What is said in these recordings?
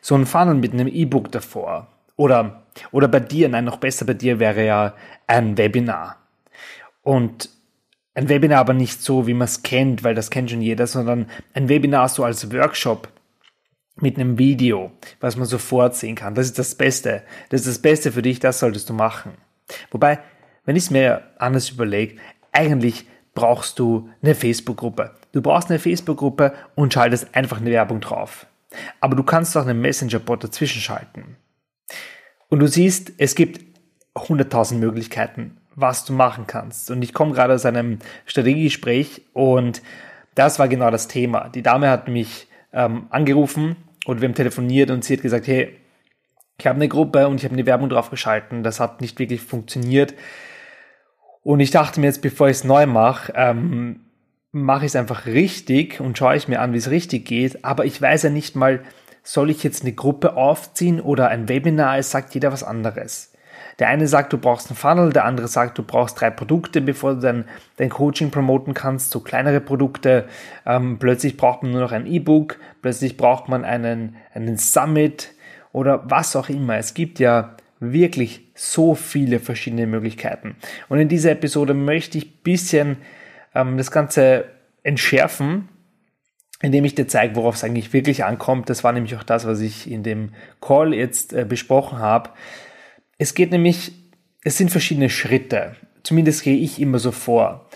So ein Funnel mit einem E-Book davor. Oder, oder bei dir, nein, noch besser bei dir wäre ja ein Webinar. Und ein Webinar aber nicht so, wie man es kennt, weil das kennt schon jeder, sondern ein Webinar so als Workshop mit einem Video, was man sofort sehen kann. Das ist das Beste. Das ist das Beste für dich, das solltest du machen. Wobei, wenn ich es mir anders überlege, eigentlich brauchst du eine Facebook-Gruppe. Du brauchst eine Facebook-Gruppe und schaltest einfach eine Werbung drauf. Aber du kannst auch einen Messenger-Bot dazwischen schalten. Und du siehst, es gibt 100.000 Möglichkeiten, was du machen kannst. Und ich komme gerade aus einem Strategiegespräch und das war genau das Thema. Die Dame hat mich ähm, angerufen und wir haben telefoniert und sie hat gesagt, hey, ich habe eine Gruppe und ich habe eine Werbung drauf geschalten. Das hat nicht wirklich funktioniert. Und ich dachte mir jetzt, bevor ich es neu mache, ähm, mache ich es einfach richtig und schaue ich mir an, wie es richtig geht. Aber ich weiß ja nicht mal, soll ich jetzt eine Gruppe aufziehen oder ein Webinar? Es sagt jeder was anderes. Der eine sagt, du brauchst einen Funnel, der andere sagt, du brauchst drei Produkte, bevor du dein, dein Coaching promoten kannst, so kleinere Produkte. Ähm, plötzlich braucht man nur noch ein E-Book, plötzlich braucht man einen, einen Summit oder was auch immer. Es gibt ja wirklich so viele verschiedene Möglichkeiten. Und in dieser Episode möchte ich bisschen ähm, das Ganze entschärfen, indem ich dir zeige, worauf es eigentlich wirklich ankommt. Das war nämlich auch das, was ich in dem Call jetzt äh, besprochen habe. Es geht nämlich, es sind verschiedene Schritte. Zumindest gehe ich immer so vor.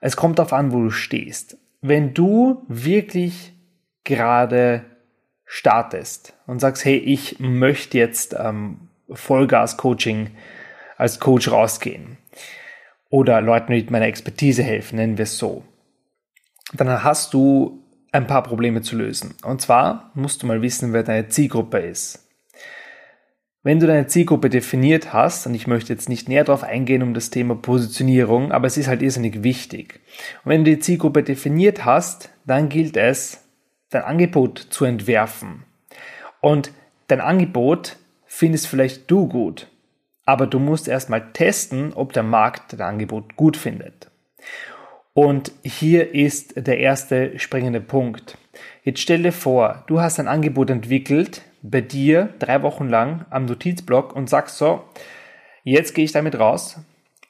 Es kommt darauf an, wo du stehst. Wenn du wirklich gerade startest und sagst, hey, ich möchte jetzt ähm, Vollgas-Coaching als Coach rausgehen, oder Leuten mit meiner Expertise helfen, nennen wir es so, dann hast du ein paar Probleme zu lösen. Und zwar musst du mal wissen, wer deine Zielgruppe ist. Wenn du deine Zielgruppe definiert hast, und ich möchte jetzt nicht näher darauf eingehen um das Thema Positionierung, aber es ist halt irrsinnig wichtig. Und wenn du die Zielgruppe definiert hast, dann gilt es, dein Angebot zu entwerfen. Und dein Angebot findest vielleicht du gut aber du musst erstmal testen, ob der Markt dein Angebot gut findet. Und hier ist der erste springende Punkt. Jetzt stell dir vor, du hast ein Angebot entwickelt, bei dir drei Wochen lang am Notizblock und sagst so, jetzt gehe ich damit raus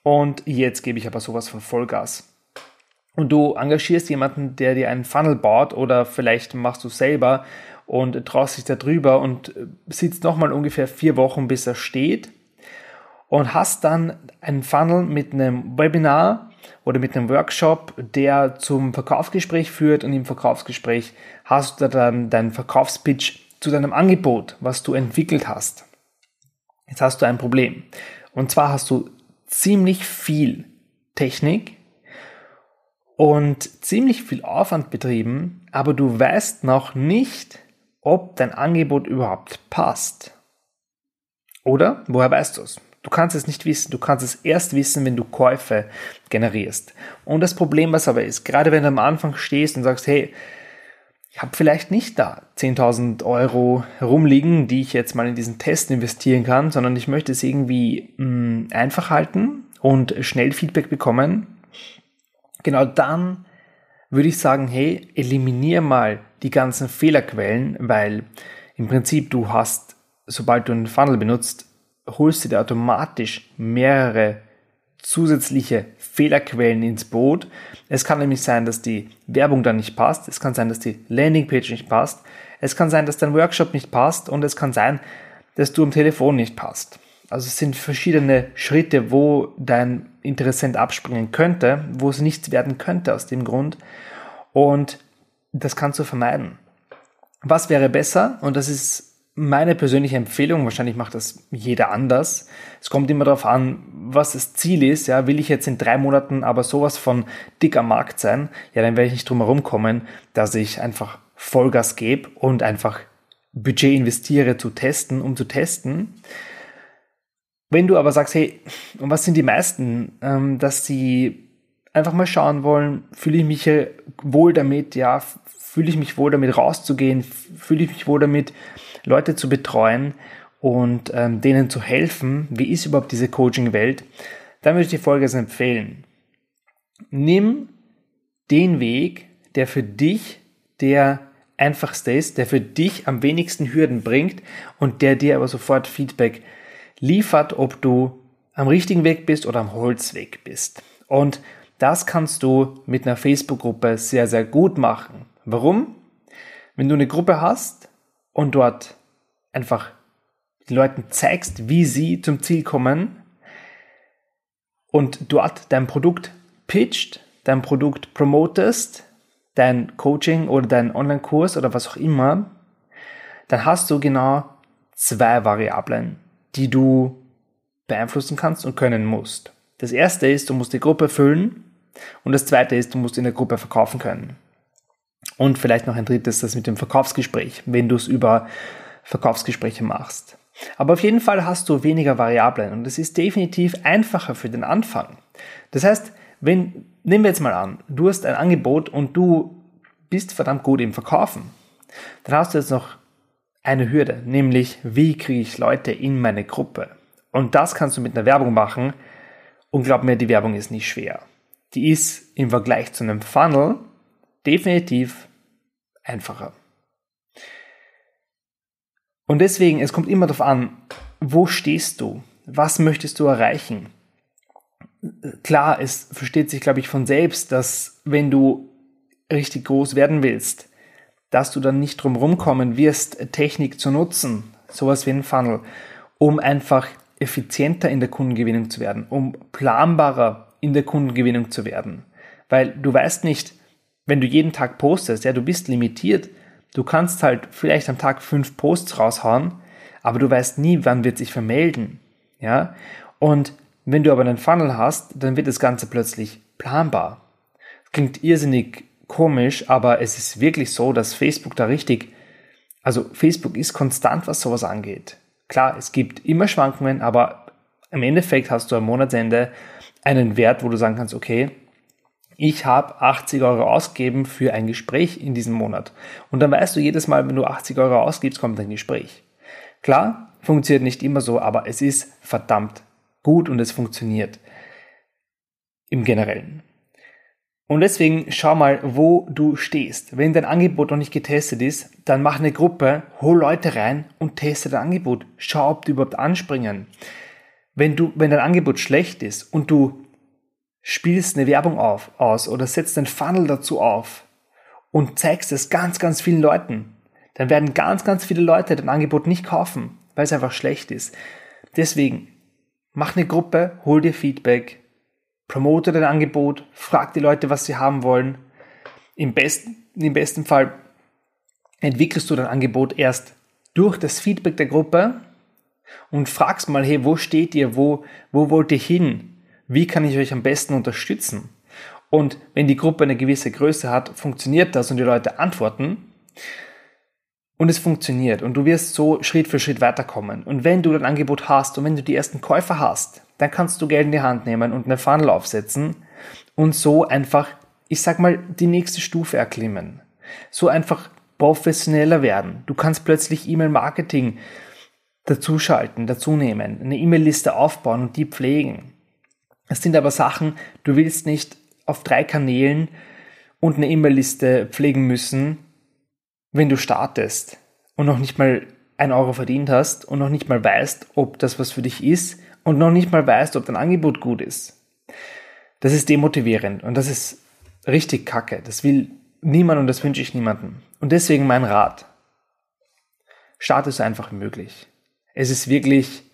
und jetzt gebe ich aber sowas von Vollgas. Und du engagierst jemanden, der dir einen Funnel baut oder vielleicht machst du selber und traust dich da drüber und sitzt nochmal ungefähr vier Wochen, bis er steht und hast dann einen Funnel mit einem Webinar oder mit einem Workshop, der zum Verkaufsgespräch führt und im Verkaufsgespräch hast du dann deinen Verkaufspitch zu deinem Angebot, was du entwickelt hast. Jetzt hast du ein Problem. Und zwar hast du ziemlich viel Technik und ziemlich viel Aufwand betrieben, aber du weißt noch nicht, ob dein Angebot überhaupt passt. Oder? Woher weißt du es? Du kannst es nicht wissen. Du kannst es erst wissen, wenn du Käufe generierst. Und das Problem, was aber ist, gerade wenn du am Anfang stehst und sagst, hey, ich habe vielleicht nicht da 10.000 Euro rumliegen, die ich jetzt mal in diesen Test investieren kann, sondern ich möchte es irgendwie mh, mm, einfach halten und schnell Feedback bekommen. Genau dann würde ich sagen, hey, eliminier mal die ganzen Fehlerquellen, weil im Prinzip du hast, sobald du einen Funnel benutzt, holst du dir automatisch mehrere zusätzliche Fehlerquellen ins Boot. Es kann nämlich sein, dass die Werbung dann nicht passt. Es kann sein, dass die Landingpage nicht passt. Es kann sein, dass dein Workshop nicht passt. Und es kann sein, dass du am Telefon nicht passt. Also es sind verschiedene Schritte, wo dein Interessent abspringen könnte, wo es nichts werden könnte aus dem Grund. Und das kannst du vermeiden. Was wäre besser? Und das ist meine persönliche Empfehlung, wahrscheinlich macht das jeder anders. Es kommt immer darauf an, was das Ziel ist. Ja, will ich jetzt in drei Monaten aber sowas von dick am Markt sein, ja, dann werde ich nicht drum herum kommen, dass ich einfach Vollgas gebe und einfach Budget investiere zu testen, um zu testen. Wenn du aber sagst, hey, und was sind die meisten, ähm, dass sie einfach mal schauen wollen, fühle ich mich wohl damit, ja, fühle ich mich wohl damit rauszugehen, fühle ich mich wohl damit, Leute zu betreuen und ähm, denen zu helfen, wie ist überhaupt diese Coaching-Welt, dann würde ich dir Folgendes empfehlen. Nimm den Weg, der für dich der einfachste ist, der für dich am wenigsten Hürden bringt und der dir aber sofort Feedback liefert, ob du am richtigen Weg bist oder am Holzweg bist. Und das kannst du mit einer Facebook-Gruppe sehr, sehr gut machen. Warum? Wenn du eine Gruppe hast und dort einfach den Leuten zeigst, wie sie zum Ziel kommen und dort dein Produkt pitcht, dein Produkt promotest, dein Coaching oder dein Online-Kurs oder was auch immer, dann hast du genau zwei Variablen, die du beeinflussen kannst und können musst. Das erste ist, du musst die Gruppe füllen und das zweite ist, du musst in der Gruppe verkaufen können. Und vielleicht noch ein drittes, das mit dem Verkaufsgespräch, wenn du es über Verkaufsgespräche machst. Aber auf jeden Fall hast du weniger Variablen und es ist definitiv einfacher für den Anfang. Das heißt, wenn, nehmen wir jetzt mal an, du hast ein Angebot und du bist verdammt gut im Verkaufen, dann hast du jetzt noch eine Hürde, nämlich wie kriege ich Leute in meine Gruppe? Und das kannst du mit einer Werbung machen und glaub mir, die Werbung ist nicht schwer. Die ist im Vergleich zu einem Funnel definitiv einfacher. Und deswegen, es kommt immer darauf an, wo stehst du? Was möchtest du erreichen? Klar, es versteht sich, glaube ich, von selbst, dass wenn du richtig groß werden willst, dass du dann nicht drum rumkommen wirst, Technik zu nutzen, sowas wie ein Funnel, um einfach effizienter in der Kundengewinnung zu werden, um planbarer in der Kundengewinnung zu werden. Weil du weißt nicht, wenn du jeden Tag postest, ja, du bist limitiert. Du kannst halt vielleicht am Tag fünf Posts raushauen, aber du weißt nie, wann wird sich vermelden. Ja, und wenn du aber einen Funnel hast, dann wird das Ganze plötzlich planbar. Klingt irrsinnig komisch, aber es ist wirklich so, dass Facebook da richtig, also Facebook ist konstant, was sowas angeht. Klar, es gibt immer Schwankungen, aber im Endeffekt hast du am Monatsende einen Wert, wo du sagen kannst, okay, ich habe 80 Euro ausgegeben für ein Gespräch in diesem Monat. Und dann weißt du jedes Mal, wenn du 80 Euro ausgibst, kommt ein Gespräch. Klar, funktioniert nicht immer so, aber es ist verdammt gut und es funktioniert im Generellen. Und deswegen schau mal, wo du stehst. Wenn dein Angebot noch nicht getestet ist, dann mach eine Gruppe, hol Leute rein und teste dein Angebot. Schau, ob die überhaupt anspringen. Wenn du, wenn dein Angebot schlecht ist und du spielst eine Werbung auf, aus oder setzt einen Funnel dazu auf und zeigst es ganz, ganz vielen Leuten, dann werden ganz, ganz viele Leute dein Angebot nicht kaufen, weil es einfach schlecht ist. Deswegen, mach eine Gruppe, hol dir Feedback, promote dein Angebot, frag die Leute, was sie haben wollen. Im besten, im besten Fall entwickelst du dein Angebot erst durch das Feedback der Gruppe und fragst mal, hey, wo steht ihr, wo, wo wollt ihr hin? Wie kann ich euch am besten unterstützen? Und wenn die Gruppe eine gewisse Größe hat, funktioniert das und die Leute antworten. Und es funktioniert und du wirst so Schritt für Schritt weiterkommen. Und wenn du dein Angebot hast und wenn du die ersten Käufer hast, dann kannst du Geld in die Hand nehmen und eine Funnel aufsetzen und so einfach, ich sag mal, die nächste Stufe erklimmen. So einfach professioneller werden. Du kannst plötzlich E-Mail-Marketing dazuschalten, dazunehmen, eine E-Mail-Liste aufbauen und die pflegen. Es sind aber Sachen, du willst nicht auf drei Kanälen und eine E-Mail-Liste pflegen müssen, wenn du startest und noch nicht mal ein Euro verdient hast und noch nicht mal weißt, ob das was für dich ist und noch nicht mal weißt, ob dein Angebot gut ist. Das ist demotivierend und das ist richtig kacke. Das will niemand und das wünsche ich niemandem. Und deswegen mein Rat. Starte so einfach wie möglich. Es ist wirklich,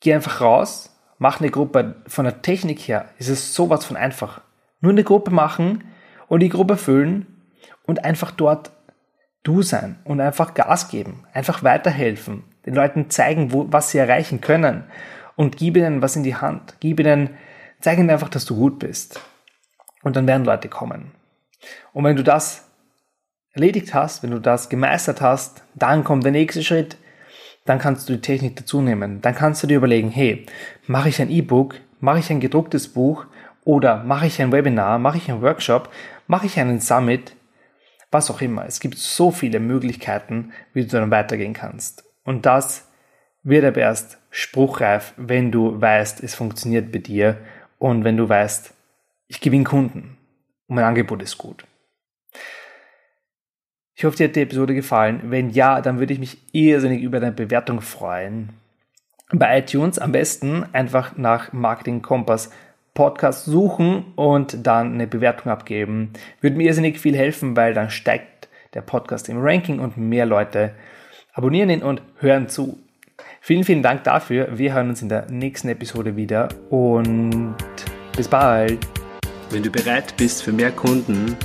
geh einfach raus, mach eine Gruppe. Von der Technik her ist es sowas von einfach. Nur eine Gruppe machen und die Gruppe füllen und einfach dort du sein und einfach Gas geben, einfach weiterhelfen, den Leuten zeigen, wo, was sie erreichen können und gib ihnen was in die Hand. Gib ihnen, zeig ihnen einfach, dass du gut bist. Und dann werden Leute kommen. Und wenn du das erledigt hast, wenn du das gemeistert hast, dann kommt der nächste Schritt. Dann kannst du die Technik dazu nehmen. Dann kannst du dir überlegen, hey, mache ich ein E-Book, mache ich ein gedrucktes Buch oder mache ich ein Webinar, mache ich einen Workshop, mache ich einen Summit, was auch immer. Es gibt so viele Möglichkeiten, wie du dann weitergehen kannst. Und das wird aber erst spruchreif, wenn du weißt, es funktioniert bei dir und wenn du weißt, ich gewinne Kunden und mein Angebot ist gut. Ich hoffe, dir hat die Episode gefallen. Wenn ja, dann würde ich mich irrsinnig über deine Bewertung freuen. Bei iTunes am besten einfach nach Marketing Kompass Podcast suchen und dann eine Bewertung abgeben. Würde mir irrsinnig viel helfen, weil dann steigt der Podcast im Ranking und mehr Leute abonnieren ihn und hören zu. Vielen, vielen Dank dafür. Wir hören uns in der nächsten Episode wieder und bis bald. Wenn du bereit bist für mehr Kunden,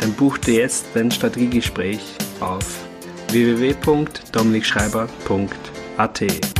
dann buch dir jetzt dein Strategiegespräch auf www.dominikschreiber.at.